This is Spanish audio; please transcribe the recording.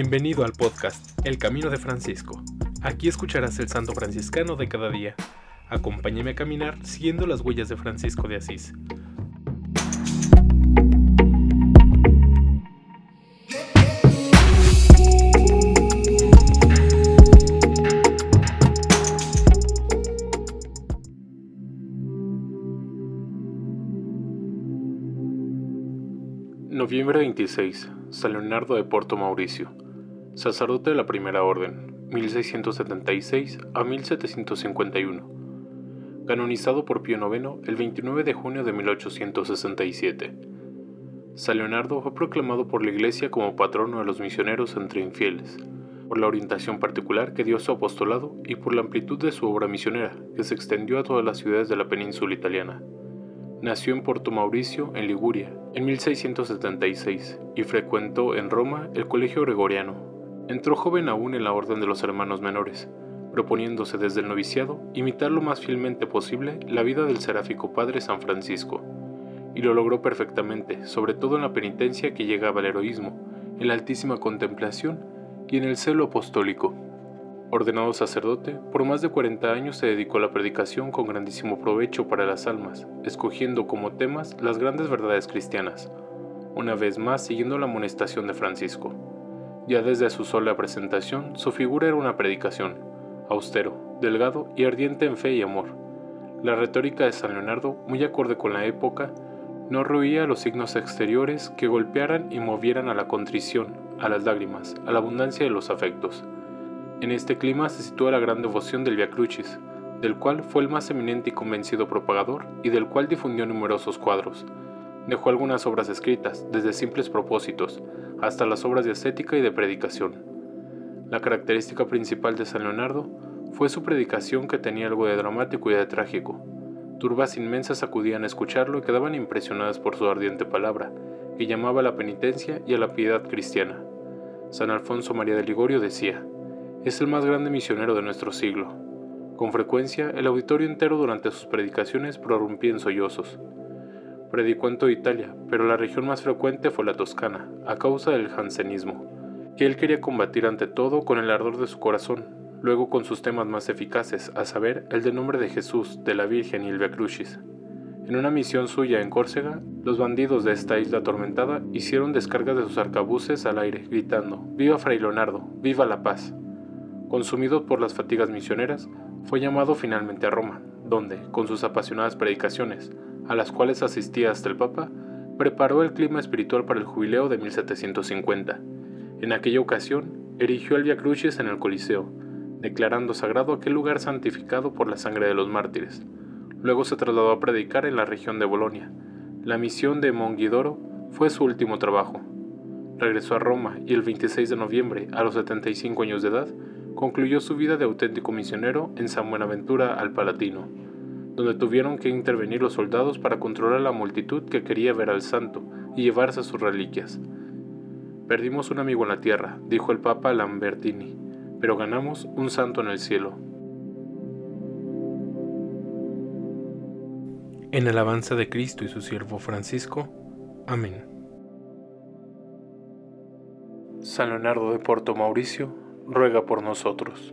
Bienvenido al podcast El Camino de Francisco. Aquí escucharás el santo franciscano de cada día. Acompáñame a caminar siguiendo las huellas de Francisco de Asís. Noviembre 26. San Leonardo de Porto Mauricio. Sacerdote de la Primera Orden, 1676 a 1751. Canonizado por Pío IX el 29 de junio de 1867. San Leonardo fue proclamado por la Iglesia como patrono de los misioneros entre infieles, por la orientación particular que dio a su apostolado y por la amplitud de su obra misionera, que se extendió a todas las ciudades de la península italiana. Nació en Porto Mauricio, en Liguria, en 1676 y frecuentó en Roma el Colegio Gregoriano, Entró joven aún en la orden de los hermanos menores, proponiéndose desde el noviciado imitar lo más fielmente posible la vida del seráfico Padre San Francisco, y lo logró perfectamente, sobre todo en la penitencia que llegaba al heroísmo, en la altísima contemplación y en el celo apostólico. Ordenado sacerdote, por más de 40 años se dedicó a la predicación con grandísimo provecho para las almas, escogiendo como temas las grandes verdades cristianas, una vez más siguiendo la amonestación de Francisco. Ya desde su sola presentación, su figura era una predicación, austero, delgado y ardiente en fe y amor. La retórica de San Leonardo, muy acorde con la época, no ruía los signos exteriores que golpearan y movieran a la contrición, a las lágrimas, a la abundancia de los afectos. En este clima se sitúa la gran devoción del Via Crucis, del cual fue el más eminente y convencido propagador y del cual difundió numerosos cuadros. Dejó algunas obras escritas, desde simples propósitos, hasta las obras de ascética y de predicación. La característica principal de San Leonardo fue su predicación que tenía algo de dramático y de trágico. Turbas inmensas acudían a escucharlo y quedaban impresionadas por su ardiente palabra, que llamaba a la penitencia y a la piedad cristiana. San Alfonso María de Ligorio decía, es el más grande misionero de nuestro siglo. Con frecuencia, el auditorio entero durante sus predicaciones prorrumpía en sollozos. Predicó en toda Italia, pero la región más frecuente fue la Toscana, a causa del jansenismo, que él quería combatir ante todo con el ardor de su corazón, luego con sus temas más eficaces, a saber, el del nombre de Jesús, de la Virgen y el Via. En una misión suya en Córcega, los bandidos de esta isla atormentada hicieron descargas de sus arcabuces al aire, gritando, ¡Viva Fray Leonardo! ¡Viva la paz! Consumido por las fatigas misioneras, fue llamado finalmente a Roma, donde, con sus apasionadas predicaciones, a las cuales asistía hasta el Papa, preparó el clima espiritual para el jubileo de 1750. En aquella ocasión, erigió el Via Crucis en el Coliseo, declarando sagrado aquel lugar santificado por la sangre de los mártires. Luego se trasladó a predicar en la región de Bolonia. La misión de Monguidoro fue su último trabajo. Regresó a Roma y el 26 de noviembre, a los 75 años de edad, concluyó su vida de auténtico misionero en San Buenaventura al Palatino donde tuvieron que intervenir los soldados para controlar la multitud que quería ver al santo y llevarse sus reliquias. Perdimos un amigo en la tierra, dijo el Papa Lambertini, pero ganamos un santo en el cielo. En alabanza de Cristo y su siervo Francisco. Amén. San Leonardo de Porto Mauricio, ruega por nosotros.